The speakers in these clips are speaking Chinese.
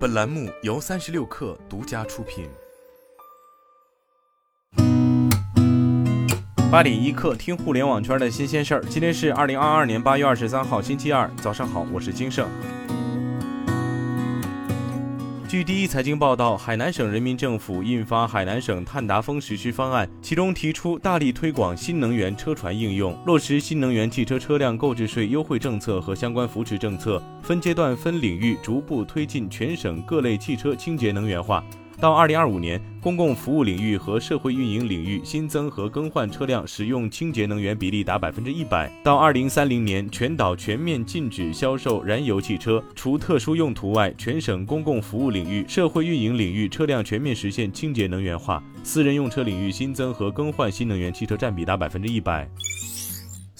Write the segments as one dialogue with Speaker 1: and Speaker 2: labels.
Speaker 1: 本栏目由三十六氪独家出品。
Speaker 2: 八点一刻，听互联网圈的新鲜事儿。今天是二零二二年八月二十三号，星期二，早上好，我是金盛。据第一财经报道，海南省人民政府印发《海南省碳达峰实施方案》，其中提出大力推广新能源车船应用，落实新能源汽车车辆购置税优惠政策和相关扶持政策，分阶段、分领域逐步推进全省各类汽车清洁能源化。到二零二五年，公共服务领域和社会运营领域新增和更换车辆使用清洁能源比例达百分之一百。到二零三零年，全岛全面禁止销售燃油汽车，除特殊用途外，全省公共服务领域、社会运营领域车辆全面实现清洁能源化。私人用车领域新增和更换新能源汽车占比达百分之一百。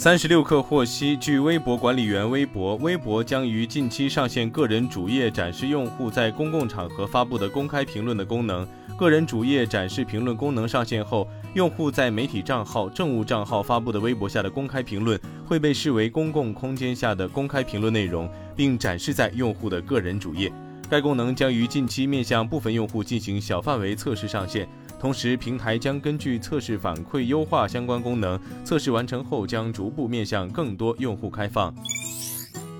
Speaker 2: 三十六氪获悉，据微博管理员微博，微博将于近期上线个人主页展示用户在公共场合发布的公开评论的功能。个人主页展示评论功能上线后，用户在媒体账号、政务账号发布的微博下的公开评论会被视为公共空间下的公开评论内容，并展示在用户的个人主页。该功能将于近期面向部分用户进行小范围测试上线。同时，平台将根据测试反馈优化相关功能。测试完成后，将逐步面向更多用户开放。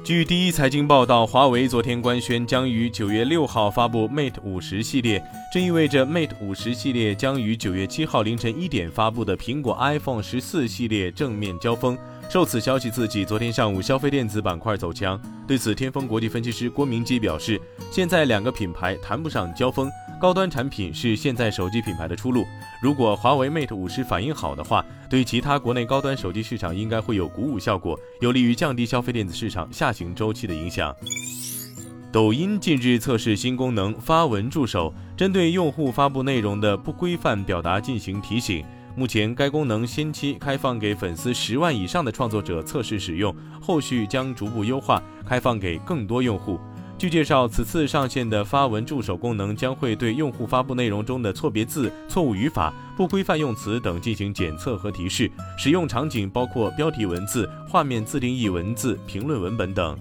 Speaker 2: 据第一财经报道，华为昨天官宣将于九月六号发布 Mate 五十系列，这意味着 Mate 五十系列将于九月七号凌晨一点发布的苹果 iPhone 十四系列正面交锋。受此消息刺激，昨天上午消费电子板块走强。对此，天风国际分析师郭明基表示，现在两个品牌谈不上交锋。高端产品是现在手机品牌的出路。如果华为 Mate 五十反应好的话，对其他国内高端手机市场应该会有鼓舞效果，有利于降低消费电子市场下行周期的影响。抖音近日测试新功能发文助手，针对用户发布内容的不规范表达进行提醒。目前该功能先期开放给粉丝十万以上的创作者测试使用，后续将逐步优化，开放给更多用户。据介绍，此次上线的发文助手功能将会对用户发布内容中的错别字、错误语法、不规范用词等进行检测和提示。使用场景包括标题文字、画面自定义文字、评论文本等。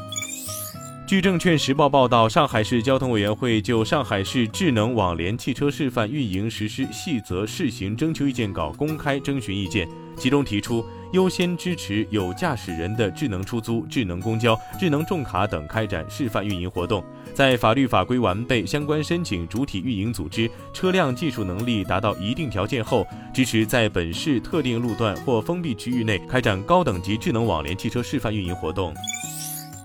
Speaker 2: 据证券时报报道，上海市交通委员会就上海市智能网联汽车示范运营实施细则试行征求意见稿公开征询意见，其中提出。优先支持有驾驶人的智能出租、智能公交、智能重卡等开展示范运营活动，在法律法规完备、相关申请主体运营组织车辆技术能力达到一定条件后，支持在本市特定路段或封闭区域内开展高等级智能网联汽车示范运营活动。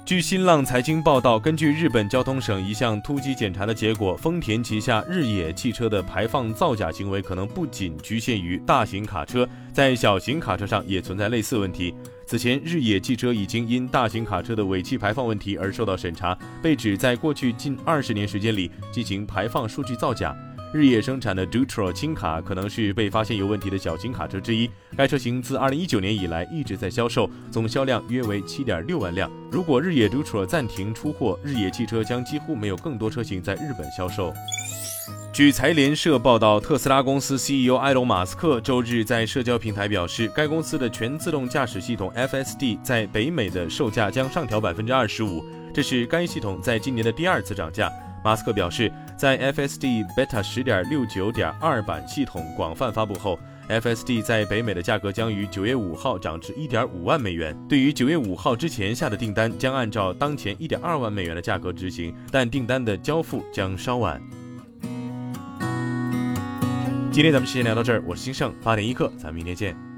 Speaker 2: 据新浪财经报道，根据日本交通省一项突击检查的结果，丰田旗下日野汽车的排放造假行为可能不仅局限于大型卡车，在小型卡车上也存在类似问题。此前，日野汽车已经因大型卡车的尾气排放问题而受到审查，被指在过去近二十年时间里进行排放数据造假。日野生产的 Dutro 轻卡可能是被发现有问题的小型卡车之一。该车型自2019年以来一直在销售，总销量约为7.6万辆。如果日野 Dutro 暂停出货，日野汽车将几乎没有更多车型在日本销售。据财联社报道，特斯拉公司 CEO 埃隆·马斯克周日在社交平台表示，该公司的全自动驾驶系统 FSD 在北美的售价将上调25%，这是该系统在今年的第二次涨价。马斯克表示，在 FSD Beta 十点六九点二版系统广泛发布后，FSD 在北美的价格将于九月五号涨至一点五万美元。对于九月五号之前下的订单，将按照当前一点二万美元的价格执行，但订单的交付将稍晚。今天咱们时间聊到这儿，我是金盛八点一刻，咱们明天见。